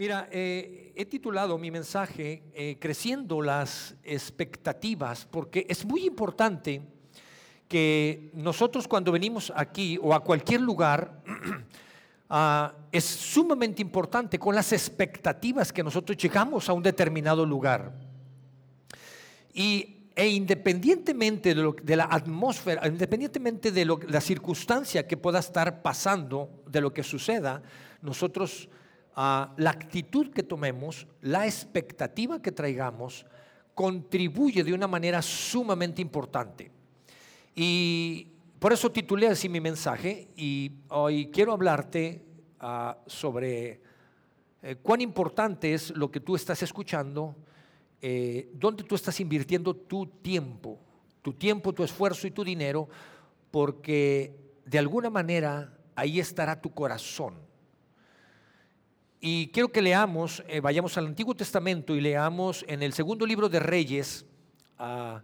Mira, eh, he titulado mi mensaje eh, Creciendo las expectativas, porque es muy importante que nosotros cuando venimos aquí o a cualquier lugar, ah, es sumamente importante con las expectativas que nosotros llegamos a un determinado lugar. Y e independientemente de, lo, de, la atmósfera, independientemente de la circunstancia que pueda estar pasando, de lo que suceda, nosotros, la actitud que tomemos, la expectativa que traigamos, contribuye de una manera sumamente importante. Y por eso titulé así mi mensaje y hoy quiero hablarte ah, sobre eh, cuán importante es lo que tú estás escuchando eh, dónde tú estás invirtiendo tu tiempo, tu tiempo, tu esfuerzo y tu dinero, porque de alguna manera ahí estará tu corazón. Y quiero que leamos, eh, vayamos al Antiguo Testamento y leamos en el segundo libro de Reyes, ah,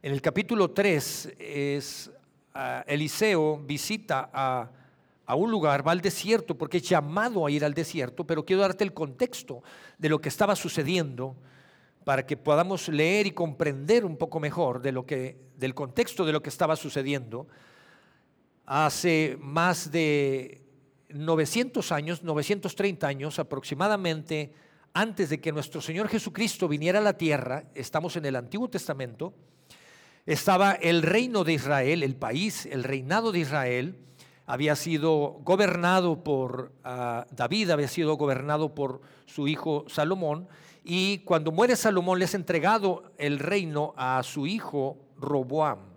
en el capítulo 3, es, ah, Eliseo visita a, a un lugar, va al desierto, porque es llamado a ir al desierto, pero quiero darte el contexto de lo que estaba sucediendo para que podamos leer y comprender un poco mejor de lo que, del contexto de lo que estaba sucediendo. Hace más de 900 años, 930 años aproximadamente, antes de que nuestro Señor Jesucristo viniera a la tierra, estamos en el Antiguo Testamento, estaba el reino de Israel, el país, el reinado de Israel, había sido gobernado por ah, David, había sido gobernado por su hijo Salomón, y cuando muere Salomón le es entregado el reino a su hijo Roboam.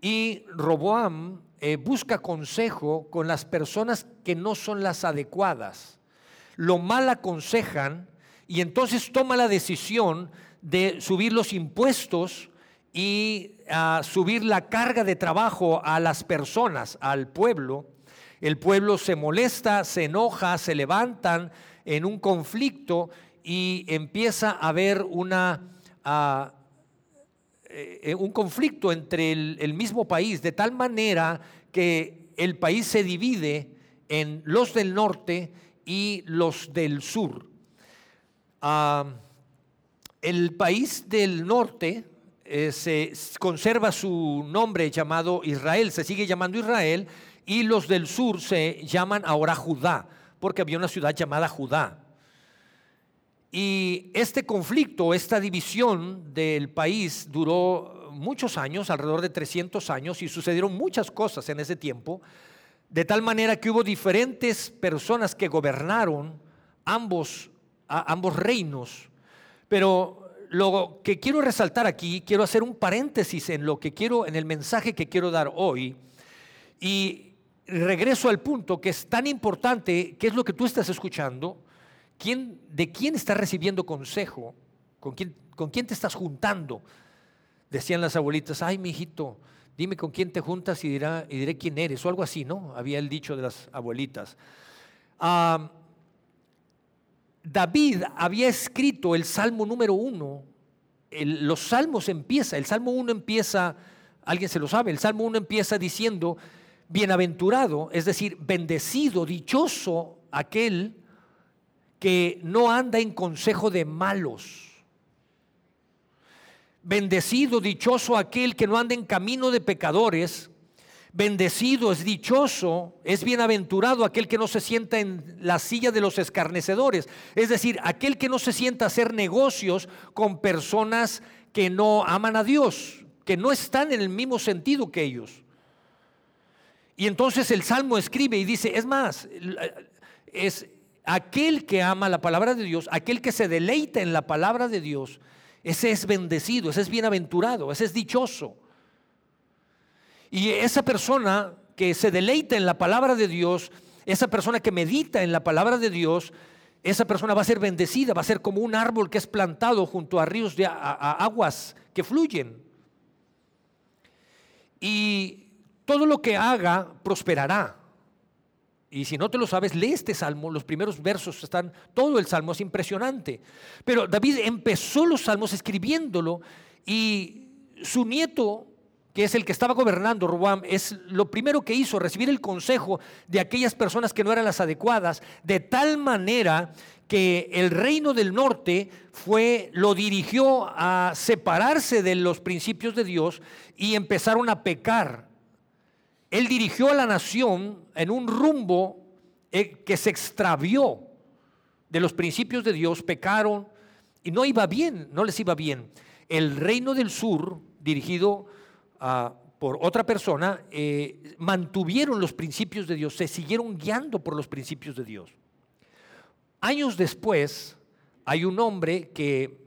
Y Roboam eh, busca consejo con las personas que no son las adecuadas. Lo mal aconsejan y entonces toma la decisión de subir los impuestos y ah, subir la carga de trabajo a las personas, al pueblo. El pueblo se molesta, se enoja, se levantan en un conflicto y empieza a haber una, eh, un conflicto entre el, mismo país, de tal manera que el país se divide en los del norte y los del sur. el país del norte eh, se conserva su nombre llamado Israel, se sigue llamando Israel, y los del sur se llaman ahora Judá, porque había una ciudad llamada Judá. Y este conflicto, esta división del país duró muchos años, alrededor de 300 años, y sucedieron muchas cosas en ese tiempo, de tal manera que hubo diferentes personas que gobernaron ambos, ambos reinos. Pero lo que quiero resaltar aquí, quiero hacer un paréntesis en lo que quiero, en el mensaje que quiero dar hoy, y regreso al punto que es tan importante, que es lo que tú estás escuchando, ¿De quién estás recibiendo consejo? ¿Con quién, ¿Con quién te estás juntando? Decían las abuelitas, ay, mi hijito, dime con quién te juntas y, dirá, y diré quién eres, o algo así, ¿no? Había el dicho de las abuelitas. David había escrito el Salmo número uno. los salmos empieza, el Salmo uno empieza, alguien se lo sabe, el Salmo uno empieza diciendo, bienaventurado, es decir, bendecido, dichoso aquel que no anda en consejo de malos. Bendecido, dichoso aquel que no anda en camino de pecadores. Bendecido, es dichoso, es bienaventurado aquel que no se sienta en la silla de los escarnecedores. Es decir, aquel que no se sienta a hacer negocios con personas que no aman a Dios, que no están en el mismo sentido que ellos. Y entonces el Salmo escribe y dice, es más, es, aquel que ama la palabra de Dios, aquel que se deleita en la palabra de Dios, ese es bendecido, ese es bienaventurado, ese es dichoso. Y esa persona que se deleita en la palabra de Dios, esa persona que medita en la palabra de Dios, esa persona va a ser bendecida, va a ser como un árbol que es plantado junto a ríos de aguas que fluyen. Y todo lo que haga prosperará. Y si no te lo sabes, lee este salmo. Los primeros versos están, todo el salmo es impresionante. Pero David empezó los salmos escribiéndolo y su nieto, que es el que estaba gobernando, Roboam, es lo primero que hizo, recibir el consejo de aquellas personas que no eran las adecuadas, de tal manera que el reino del norte fue, lo dirigió a separarse de los principios de Dios y empezaron a pecar. Él dirigió a la nación en un rumbo eh, que se extravió de los principios de Dios, pecaron y no iba bien, no les iba bien. El reino del sur, dirigido a por otra persona, eh, mantuvieron los principios de Dios, se siguieron guiando por los principios de Dios. Años después, hay un hombre que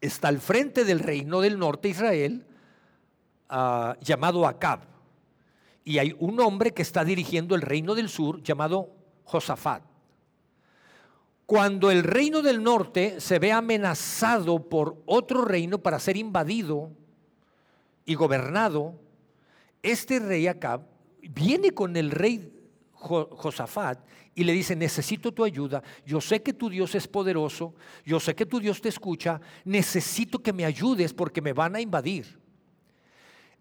está al frente del reino del norte Israel, ah, llamado Acab. Y hay un hombre que está dirigiendo el reino del sur, llamado Josafat. Cuando el reino del norte se ve amenazado por otro reino para ser invadido y gobernado, este rey Acab viene con el rey Josafat y le dice, necesito tu ayuda, yo sé que tu Dios es poderoso, yo sé que tu Dios te escucha, necesito que me ayudes porque me van a invadir.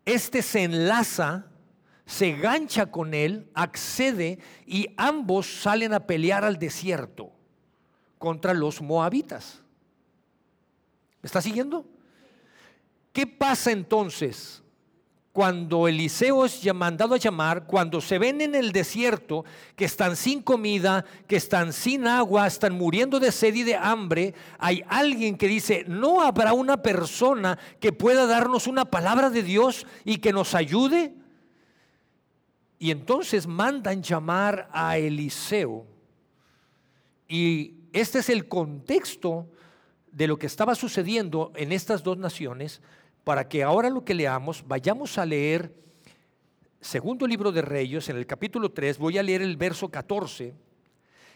Este se enlaza, se gancha con él, accede y ambos salen a pelear al desierto contra los moabitas. ¿Me está siguiendo? ¿Qué pasa entonces? cuando Eliseo es mandado a llamar, cuando se ven en el desierto, que están sin comida, que están sin agua, están muriendo de sed y de hambre, hay alguien que dice, no habrá una persona que pueda darnos una palabra de Dios y que nos ayude. Y entonces mandan llamar a Eliseo. Y este es el contexto de lo que estaba sucediendo en estas dos naciones para que ahora lo que leamos, vayamos a leer segundo libro de Reyes, en el capítulo 3, voy a leer el verso 14.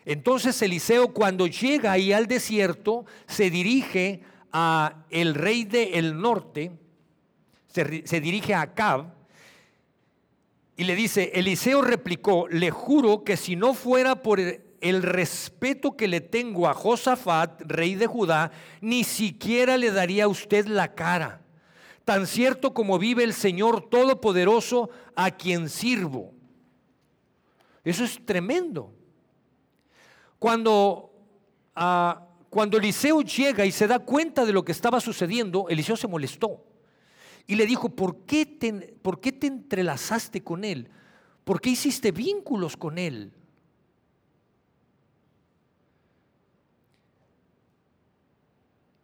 Entonces Eliseo cuando llega ahí al desierto, se dirige a el rey del norte, se, se dirige a Acab, y le dice, Eliseo replicó, le juro que si no fuera por el respeto que le tengo a Josafat, rey de Judá, ni siquiera le daría a usted la cara tan cierto como vive el Señor Todopoderoso a quien sirvo. Eso es tremendo. Cuando, ah, cuando Eliseo llega y se da cuenta de lo que estaba sucediendo, Eliseo se molestó y le dijo, ¿por qué te, ¿por qué te entrelazaste con él? ¿Por qué hiciste vínculos con él?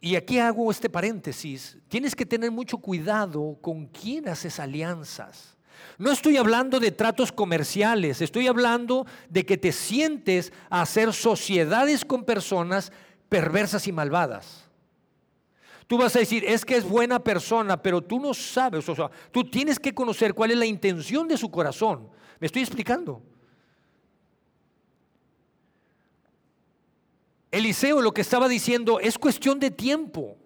Y aquí hago este paréntesis. Tienes que tener mucho cuidado con quién haces alianzas. No estoy hablando de tratos comerciales, estoy hablando de que te sientes a hacer sociedades con personas perversas y malvadas. Tú vas a decir, es que es buena persona, pero tú no sabes, o sea, tú tienes que conocer cuál es la intención de su corazón. ¿Me estoy explicando? Eliseo lo que estaba diciendo es cuestión de tiempo.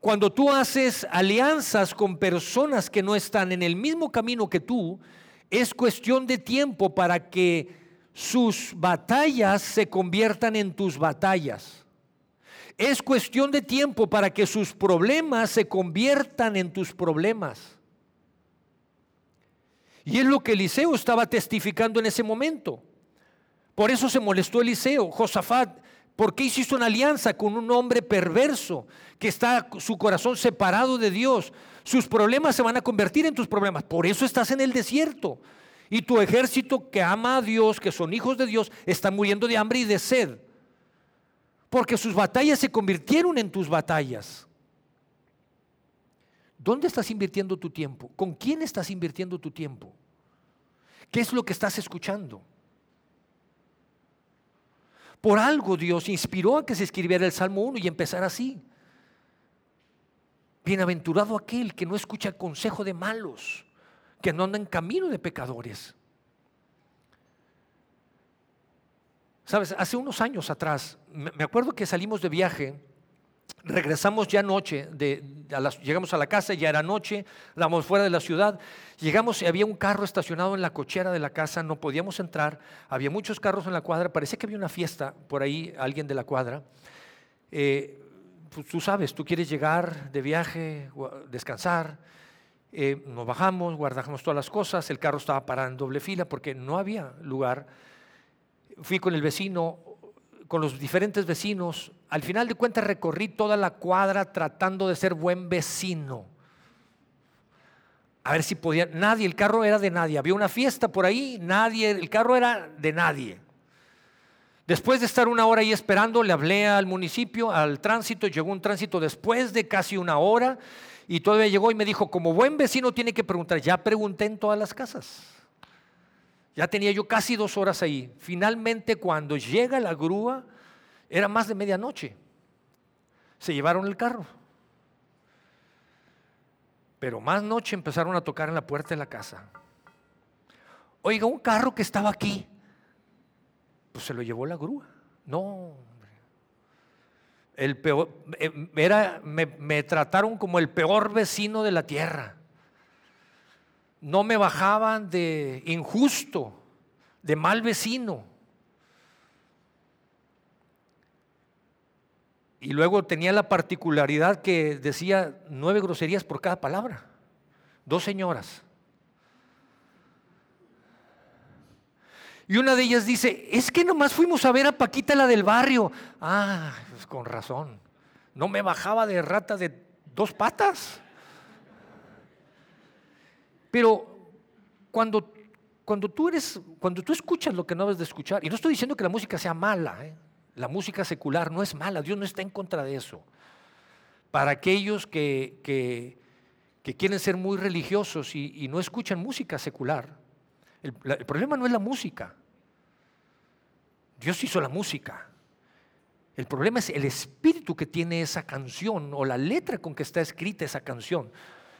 Cuando tú haces alianzas con personas que no están en el mismo camino que tú, es cuestión de tiempo para que sus batallas se conviertan en tus batallas. Es cuestión de tiempo para que sus problemas se conviertan en tus problemas. Y es lo que Eliseo estaba testificando en ese momento. Por eso se molestó Eliseo. Josafat ¿Por qué hiciste una alianza con un hombre perverso que está su corazón separado de Dios? Sus problemas se van a convertir en tus problemas. Por eso estás en el desierto. Y tu ejército que ama a Dios, que son hijos de Dios, están muriendo de hambre y de sed. Porque sus batallas se convirtieron en tus batallas. ¿Dónde estás invirtiendo tu tiempo? ¿Con quién estás invirtiendo tu tiempo? ¿Qué es lo que estás escuchando? Por algo Dios inspiró a que se escribiera el Salmo 1 y empezara así. Bienaventurado aquel que no escucha el consejo de malos, que no anda en camino de pecadores. Sabes, hace unos años atrás, me acuerdo que salimos de viaje regresamos ya noche, de, llegamos a la casa, ya era noche, estábamos fuera de la ciudad, llegamos y había un carro estacionado en la cochera de la casa, no podíamos entrar, había muchos carros en la cuadra, parecía que había una fiesta por ahí, alguien de la cuadra. Eh, pues, tú sabes, tú quieres llegar de viaje, descansar, eh, nos bajamos, guardamos todas las cosas, el carro estaba parado en doble fila porque no había lugar. Fui con el vecino, con los diferentes vecinos. Al final de cuentas recorrí toda la cuadra tratando de ser buen vecino. A ver si podía. Nadie, el carro era de nadie. Había una fiesta por ahí, nadie, el carro era de nadie. Después de estar una hora ahí esperando, le hablé al municipio, al tránsito, llegó un tránsito después de casi una hora y todavía llegó y me dijo, como buen vecino tiene que preguntar, ya pregunté en todas las casas. Ya tenía yo casi dos horas ahí. Finalmente cuando llega la grúa, era más de medianoche. Se llevaron el carro. Pero más noche empezaron a tocar en la puerta de la casa. Oiga, un carro que estaba aquí, pues se lo llevó la grúa. No, el peor, eh, era, me, me trataron como el peor vecino de la tierra. No me bajaban de injusto, de mal vecino. Y luego tenía la particularidad que decía nueve groserías por cada palabra. Dos señoras. Y una de ellas dice, es que nomás fuimos a ver a Paquita la del barrio. Ah, pues con razón. No me bajaba de rata de dos patas. Pero cuando, cuando, tú escuchas lo que no debes de escuchar, y no estoy diciendo que la música sea mala, ¿eh? la música secular no es mala, Dios no está en contra de eso. Para aquellos que, que, quieren ser muy religiosos y, no escuchan música secular, el problema no es la música. Dios hizo la música. El problema es el espíritu que tiene esa canción o la letra con que está escrita esa canción.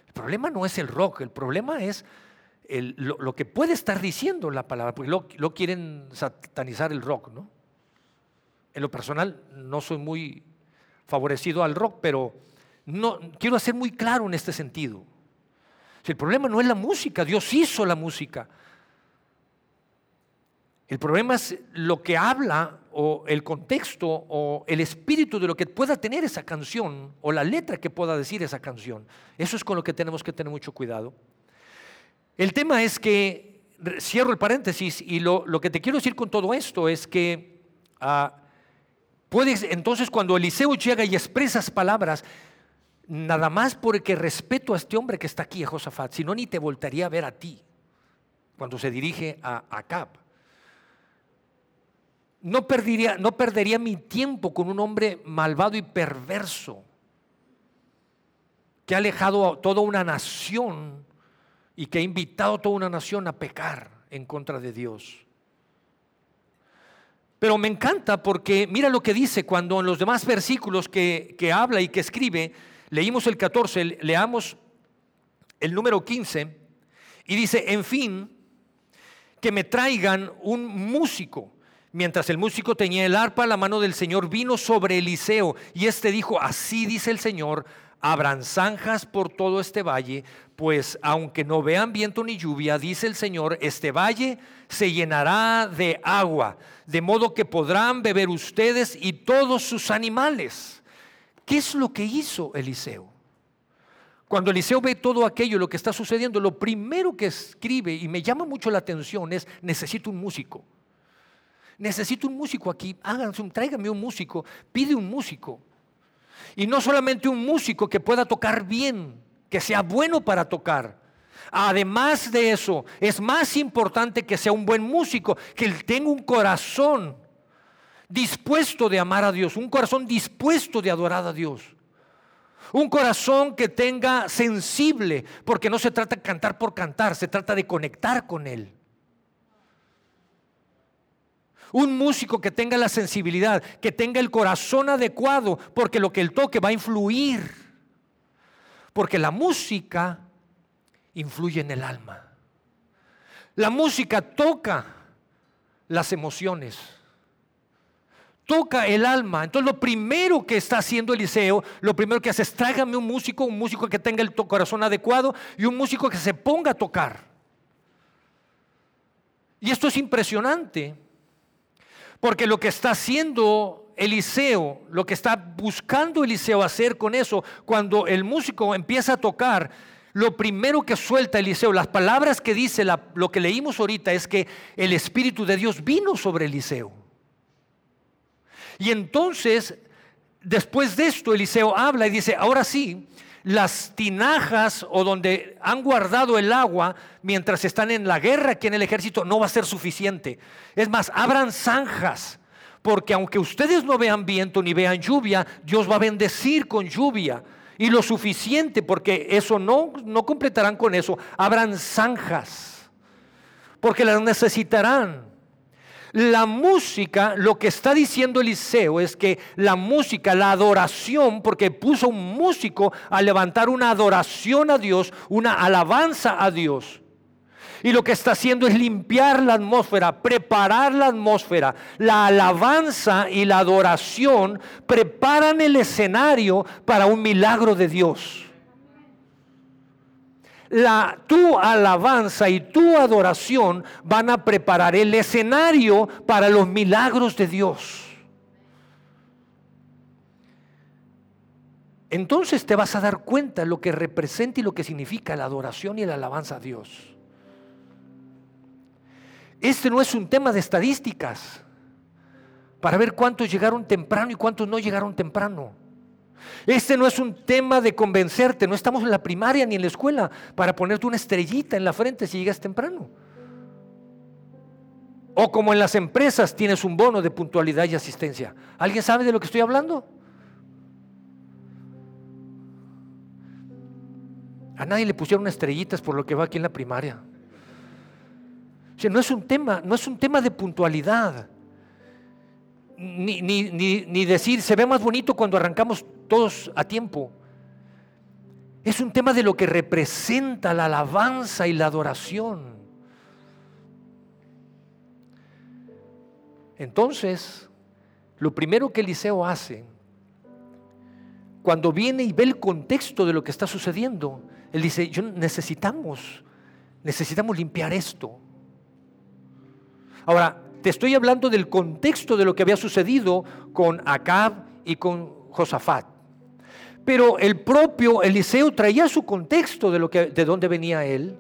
El problema no es el rock, el problema es lo, que puede estar diciendo la palabra, porque lo, quieren satanizar el rock, ¿no? En lo personal no soy muy favorecido al rock, pero no, quiero ser muy claro en este sentido. Si el problema no es la música, Dios hizo la música. El problema es lo que habla o el contexto o el espíritu de lo que pueda tener esa canción o la letra que pueda decir esa canción. Eso es con lo que tenemos que tener mucho cuidado. El tema es que, cierro el paréntesis, y lo, que te quiero decir con todo esto es que ah, puedes, entonces cuando Eliseo llega y expresa esas palabras, nada más porque respeto a este hombre que está aquí, a Josafat, si no ni te voltaría a ver a ti cuando se dirige a Acab no perdería, mi tiempo con un hombre malvado y perverso que ha alejado a toda una nación y que ha invitado a toda una nación a pecar en contra de Dios. Pero me encanta porque mira lo que dice cuando en los demás versículos que, que habla y que escribe, leímos el 14, leamos el número 15, y dice, en fin, que me traigan un músico Mientras el músico tenía el arpa, la mano del Señor vino sobre Eliseo y éste dijo, así dice el Señor, habrán zanjas por todo este valle, pues aunque no vean viento ni lluvia, dice el Señor, este valle se llenará de agua, de modo que podrán beber ustedes y todos sus animales. ¿Qué es lo que hizo Eliseo? Cuando Eliseo ve todo aquello, lo que está sucediendo, lo primero que escribe, y me llama mucho la atención, es, necesito un músico necesito un músico aquí, háganse un, tráigame un músico, pide un músico. Y no solamente un músico que pueda tocar bien, que sea bueno para tocar. Además de eso, es más importante que sea un buen músico, que él tenga un corazón dispuesto de amar a Dios, un corazón dispuesto de adorar a Dios. Un corazón que tenga sensible, porque no se trata de cantar por cantar, se trata de conectar con Él. Un músico que tenga la sensibilidad, que tenga el corazón adecuado, porque lo que él toque va a influir. Porque la música influye en el alma. La música toca las emociones. Toca el alma. Entonces lo primero que está haciendo Eliseo, lo primero que hace es tráigame un músico, un músico que tenga el corazón adecuado y un músico que se ponga a tocar. Y esto es impresionante porque lo que está haciendo Eliseo, lo que está buscando Eliseo hacer con eso, cuando el músico empieza a tocar, lo primero que suelta Eliseo, las palabras que dice, lo que leímos ahorita es que el Espíritu de Dios vino sobre Eliseo. Y entonces, después de esto, Eliseo habla y dice, ahora sí, las tinajas o donde han guardado el agua mientras están en la guerra aquí en el ejército no va a ser suficiente. Es más, abran zanjas, porque aunque ustedes no vean viento ni vean lluvia, Dios va a bendecir con lluvia. Y lo suficiente, porque eso no, no completarán con eso, abran zanjas, porque las necesitarán. La música, lo que está diciendo Eliseo es que la música, la adoración, porque puso un músico a levantar una adoración a Dios, una alabanza a Dios. Y lo que está haciendo es limpiar la atmósfera, preparar la atmósfera. La alabanza y la adoración preparan el escenario para un milagro de Dios tu alabanza y tu adoración van a preparar el escenario para los milagros de Dios. Entonces te vas a dar cuenta lo que representa y lo que significa la adoración y la alabanza a Dios. Este no es un tema de estadísticas para ver cuántos llegaron temprano y cuántos no llegaron temprano. Este no es un tema de convencerte, no estamos en la primaria ni en la escuela para ponerte una estrellita en la frente si llegas temprano. O como en las empresas tienes un bono de puntualidad y asistencia. ¿Alguien sabe de lo que estoy hablando? A nadie le pusieron estrellitas por lo que va aquí en la primaria. O no es un tema, no es un tema de puntualidad ni, ni, decir se ve más bonito cuando arrancamos todos a tiempo. Es un tema de lo que representa la alabanza y la adoración. Entonces, lo primero que Eliseo hace, cuando viene y ve el contexto de lo que está sucediendo, él dice, yo necesitamos, necesitamos limpiar esto. Ahora, te estoy hablando del contexto de lo que había sucedido con Acab y con Josafat. Pero el propio Eliseo traía su contexto de, lo que, de dónde venía él.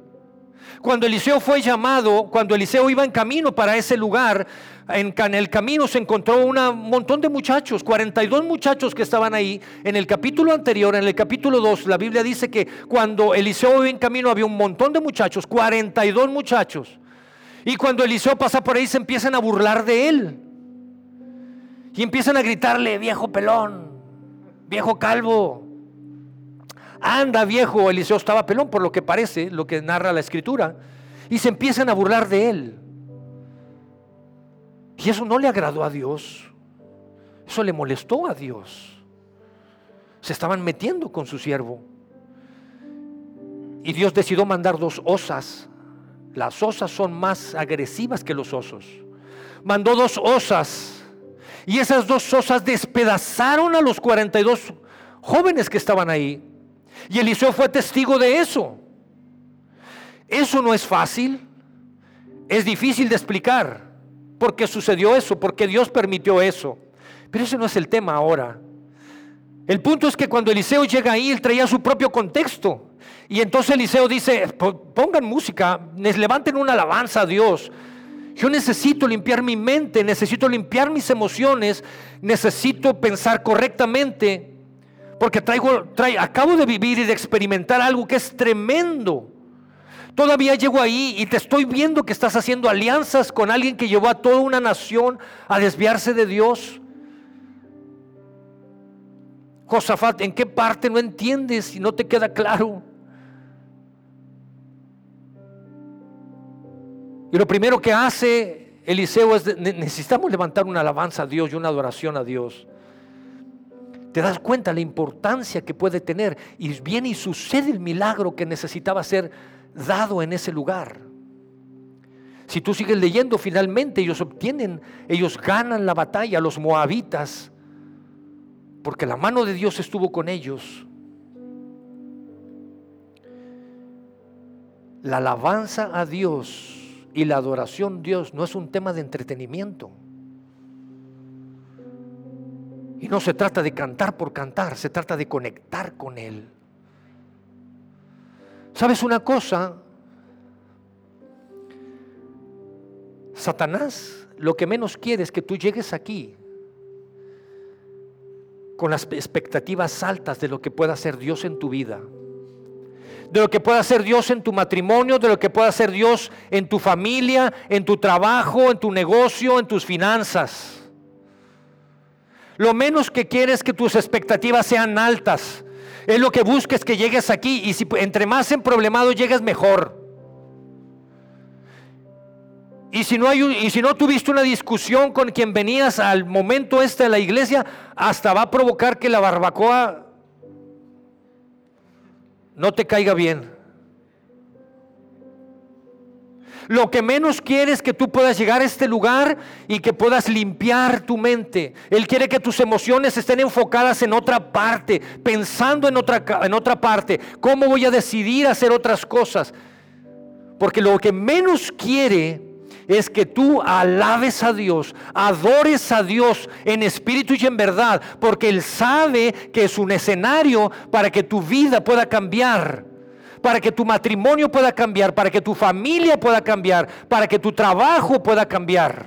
Cuando Eliseo fue llamado, cuando Eliseo iba en camino para ese lugar, en, el camino se encontró un montón de muchachos, 42 muchachos que estaban ahí. En el capítulo anterior, en el capítulo 2, la Biblia dice que cuando Eliseo iba en camino había un montón de muchachos, 42 muchachos. Y cuando Eliseo pasa por ahí se empiezan a burlar de él. Y empiezan a gritarle, viejo pelón, viejo calvo. Anda viejo, Eliseo estaba pelón por lo que parece, lo que narra la escritura. Y se empiezan a burlar de él. Y eso no le agradó a Dios. Eso le molestó a Dios. Se estaban metiendo con su siervo. Y Dios decidió mandar dos osas las osas son más agresivas que los osos. Mandó dos osas y esas dos osas despedazaron a los 42 jóvenes que estaban ahí. Y Eliseo fue testigo de eso. Eso no es fácil, es difícil de explicar por qué sucedió eso, por qué Dios permitió eso. Pero ese no es el tema ahora. El punto es que cuando Eliseo llega ahí, él traía su propio contexto. Y entonces Eliseo dice, pongan música, levanten una alabanza a Dios. Yo necesito limpiar mi mente, necesito limpiar mis emociones, necesito pensar correctamente, porque traigo, acabo de vivir y de experimentar algo que es tremendo. Todavía llego ahí y te estoy viendo que estás haciendo alianzas con alguien que llevó a toda una nación a desviarse de Dios. Josafat, ¿en qué parte no entiendes y no te queda claro? Y lo primero que hace Eliseo es, necesitamos levantar una alabanza a Dios y una adoración a Dios. Te das cuenta la importancia que puede tener y viene y sucede el milagro que necesitaba ser dado en ese lugar. Si tú sigues leyendo, finalmente ellos obtienen, ellos ganan la batalla, los moabitas, porque la mano de Dios estuvo con ellos. La alabanza a Dios y la adoración Dios no es un tema de entretenimiento. Y no se trata de cantar por cantar, se trata de conectar con Él. ¿Sabes una cosa? Satanás lo que menos quiere es que tú llegues aquí con las expectativas altas de lo que pueda hacer Dios en tu vida, de lo que pueda hacer Dios en tu matrimonio, de lo que pueda hacer Dios en tu familia, en tu trabajo, en tu negocio, en tus finanzas. Lo menos que quieres es que tus expectativas sean altas. Es lo que busques que llegues aquí y si entre más en problemado llegues mejor. Y si, no hay y si no tuviste una discusión con quien venías al momento este de la iglesia, hasta va a provocar que la barbacoa no te caiga bien. Lo que menos quiere es que tú puedas llegar a este lugar y que puedas limpiar tu mente. Él quiere que tus emociones estén enfocadas en otra parte, pensando en otra, en otra parte. ¿Cómo voy a decidir hacer otras cosas? Porque lo que menos quiere es que tú alabes a Dios, adores a Dios en espíritu y en verdad, porque Él sabe que es un escenario para que tu vida pueda cambiar para que tu matrimonio pueda cambiar, para que tu familia pueda cambiar, para que tu trabajo pueda cambiar.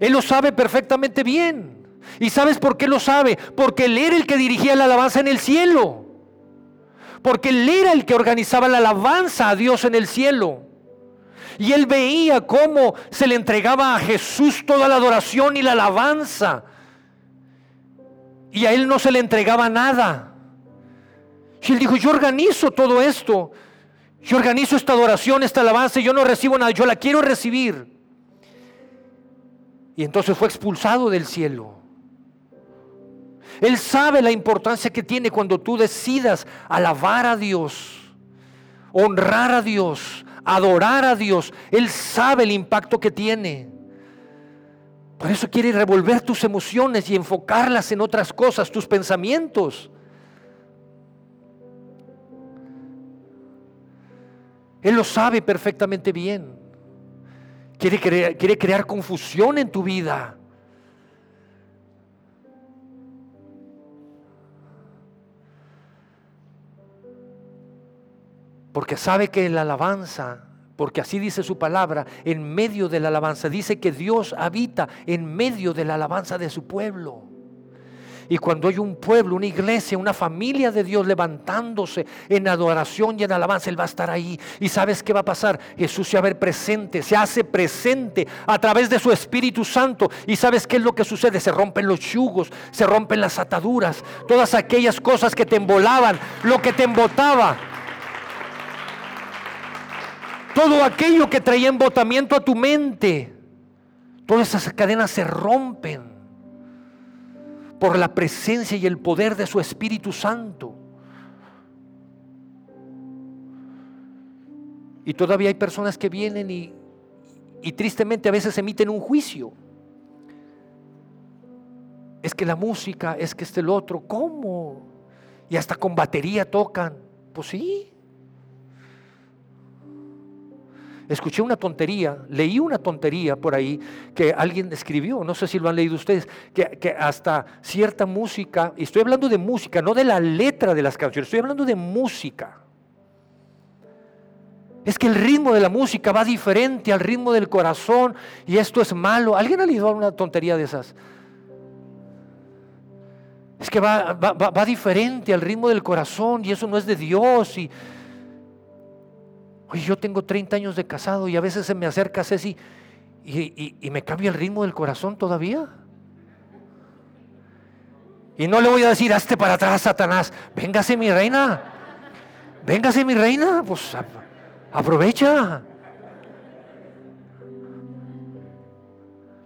Él lo sabe perfectamente bien. ¿Y sabes por qué lo sabe? Porque Él era el que dirigía la alabanza en el cielo. Porque Él era el que organizaba la alabanza a Dios en el cielo. Y Él veía cómo se le entregaba a Jesús toda la adoración y la alabanza. Y a Él no se le entregaba nada. Y él dijo, yo organizo todo esto. Yo organizo esta adoración, esta alabanza, yo no recibo nada, yo la quiero recibir. Y entonces fue expulsado del cielo. Él sabe la importancia que tiene cuando tú decidas alabar a Dios, honrar a Dios, adorar a Dios. Él sabe el impacto que tiene. Por eso quiere revolver tus emociones y enfocarlas en otras cosas, tus pensamientos. Él lo sabe perfectamente bien. Quiere quiere crear confusión en tu vida. Porque sabe que en la alabanza, porque así dice su palabra, en medio de la alabanza, dice que Dios habita en medio de la alabanza de su pueblo. Y cuando hay un pueblo, una iglesia, una familia de Dios levantándose en adoración y en alabanza, Él va a estar ahí. ¿Y sabes qué va a pasar? Jesús se va a ver presente, se hace presente a través de su Espíritu Santo. ¿Y sabes qué es lo que sucede? Se rompen los yugos, se rompen las ataduras, todas aquellas cosas que te embolaban, lo que te embotaba. Todo aquello que traía embotamiento a tu mente, todas esas cadenas se rompen por la presencia y el poder de su Espíritu Santo. Y todavía hay personas que vienen y, tristemente a veces emiten un juicio. Es que la música, es que este el otro, ¿cómo? Y hasta con batería tocan. Pues sí. Escuché una tontería, leí una tontería por ahí que alguien escribió, no sé si lo han leído ustedes, que, hasta cierta música, y estoy hablando de música, no de la letra de las canciones, estoy hablando de música. Es que el ritmo de la música va diferente al ritmo del corazón y esto es malo. ¿Alguien ha leído una tontería de esas? Es que va, va, va diferente al ritmo del corazón y eso no es de Dios. Y, Oye, yo tengo 30 años de casado y a veces se me acerca Ceci y, y, me cambia el ritmo del corazón todavía. Y no le voy a decir, hazte para atrás, Satanás. Véngase mi reina. Véngase mi reina. Pues aprovecha.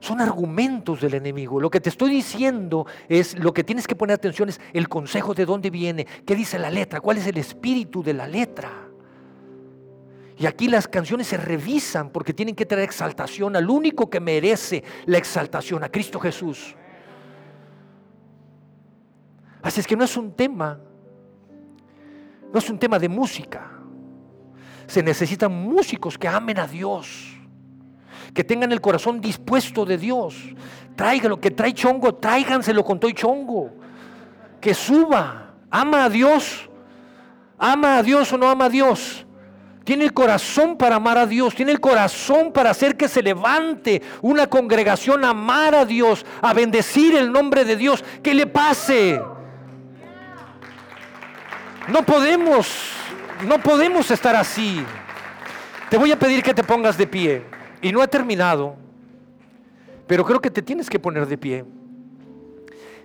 Son argumentos del enemigo. Lo que te estoy diciendo es, lo que tienes que poner atención es el consejo de dónde viene, qué dice la letra, cuál es el espíritu de la letra. Y aquí las canciones se revisan porque tienen que traer exaltación al único que merece la exaltación, a Cristo Jesús. Así es que no es un tema, no es un tema de música. Se necesitan músicos que amen a Dios, que tengan el corazón dispuesto de Dios. Tráigalo, que trae chongo, tráiganselo con todo chongo. Que suba, ama a Dios, ama a Dios o no ama a Dios tiene el corazón para amar a Dios, tiene el corazón para hacer que se levante una congregación a amar a Dios, a bendecir el nombre de Dios, que le pase. No podemos, no podemos estar así. Te voy a pedir que te pongas de pie. Y no he terminado, pero creo que te tienes que poner de pie.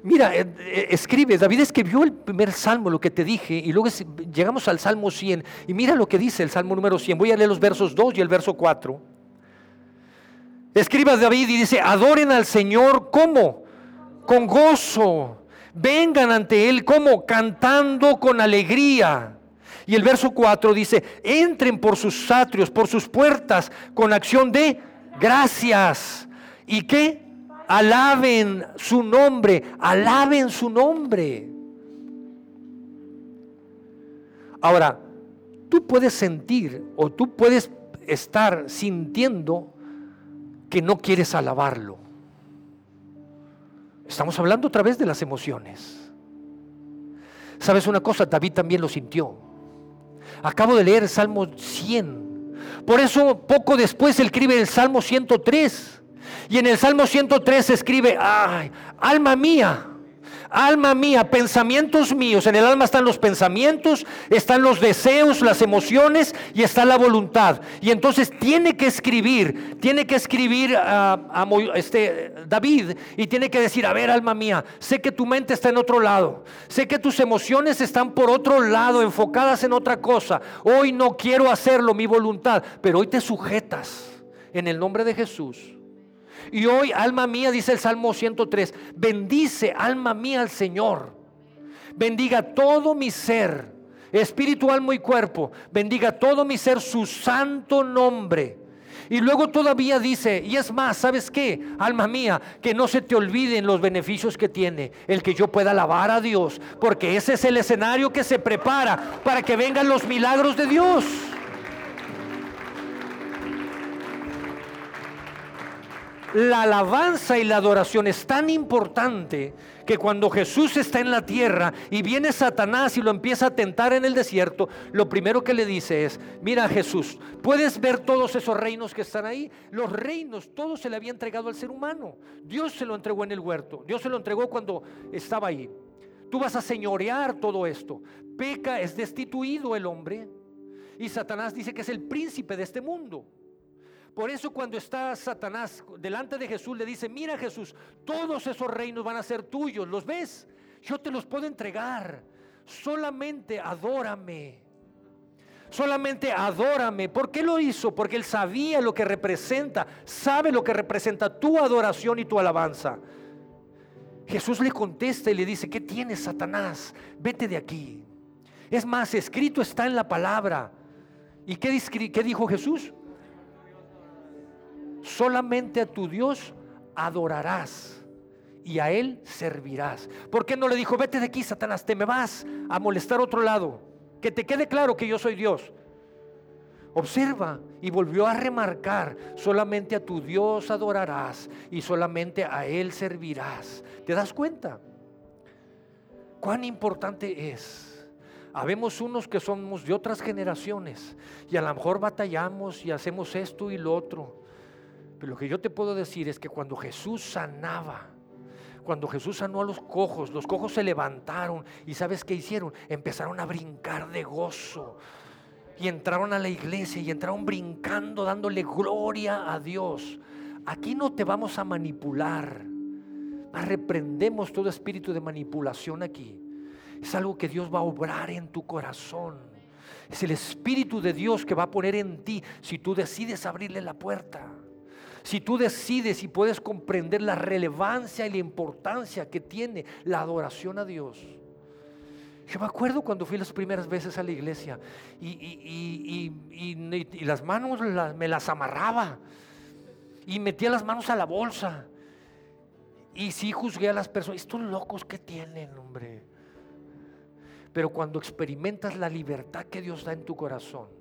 Mira, eh, eh, escribe, David escribió el primer salmo, lo que te dije, y luego llegamos al salmo 100, y mira lo que dice el salmo número 100. Voy a leer los versos 2 y el verso 4. Escriba David y dice, adoren al Señor, ¿cómo? Con gozo. Vengan ante Él, ¿cómo? Cantando con alegría. Y el verso 4 dice, entren por sus atrios, por sus puertas, con acción de gracias. ¿Y qué? Alaben su nombre, alaben su nombre. Ahora, tú puedes sentir o tú puedes estar sintiendo que no quieres alabarlo. Estamos hablando otra vez de las emociones. ¿Sabes una cosa? David también lo sintió. Acabo de leer el Salmo 100. Por eso poco después escribe el Salmo 103. Y en el Salmo 103 escribe, ay, alma mía, alma mía, pensamientos míos. En el alma están los pensamientos, están los deseos, las emociones y está la voluntad. Y entonces tiene que escribir, tiene que escribir a, este, David y tiene que decir, a ver, alma mía, sé que tu mente está en otro lado, sé que tus emociones están por otro lado, enfocadas en otra cosa. Hoy no quiero hacerlo, mi voluntad, pero hoy te sujetas en el nombre de Jesús y hoy, alma mía, dice el Salmo 103, bendice, alma mía, al Señor. Bendiga todo mi ser, espíritu, alma y cuerpo. Bendiga todo mi ser su santo nombre. Y luego todavía dice, y es más, ¿sabes qué? Alma mía, que no se te olviden los beneficios que tiene el que yo pueda alabar a Dios, porque ese es el escenario que se prepara para que vengan los milagros de Dios. La alabanza y la adoración es tan importante que cuando Jesús está en la tierra y viene Satanás y lo empieza a tentar en el desierto, lo primero que le dice es, mira Jesús, ¿puedes ver todos esos reinos que están ahí? Los reinos, todo se le había entregado al ser humano. Dios se lo entregó en el huerto, Dios se lo entregó cuando estaba ahí. Tú vas a señorear todo esto. Peca, es destituido el hombre. Y Satanás dice que es el príncipe de este mundo. Por eso cuando está Satanás delante de Jesús le dice, mira Jesús, todos esos reinos van a ser tuyos, ¿los ves? Yo te los puedo entregar, solamente adórame. Solamente adórame. ¿Por qué lo hizo? Porque él sabía lo que representa, sabe lo que representa tu adoración y tu alabanza. Jesús le contesta y le dice, ¿qué tienes, Satanás? Vete de aquí. Es más, escrito está en la palabra. ¿Y qué, qué dijo Jesús? Solamente a tu Dios adorarás y a Él servirás. ¿Por qué no le dijo, vete de aquí, Satanás, te me vas a molestar otro lado? Que te quede claro que yo soy Dios. Observa y volvió a remarcar, solamente a tu Dios adorarás y solamente a Él servirás. ¿Te das cuenta? ¿Cuán importante es? Habemos unos que somos de otras generaciones y a lo mejor batallamos y hacemos esto y lo otro. Pero lo que yo te puedo decir es que cuando Jesús sanaba, cuando Jesús sanó a los cojos, los cojos se levantaron y ¿sabes qué hicieron? Empezaron a brincar de gozo. Y entraron a la iglesia y entraron brincando, dándole gloria a Dios. Aquí no te vamos a manipular. Reprendemos todo espíritu de manipulación aquí. Es algo que Dios va a obrar en tu corazón. Es el Espíritu de Dios que va a poner en ti si tú decides abrirle la puerta. Si tú decides y puedes comprender la relevancia y la importancia que tiene la adoración a Dios. Yo me acuerdo cuando fui las primeras veces a la iglesia y, las manos me las amarraba y metía las manos a la bolsa. Y sí juzgué a las personas, estos locos que tienen, hombre. Pero cuando experimentas la libertad que Dios da en tu corazón,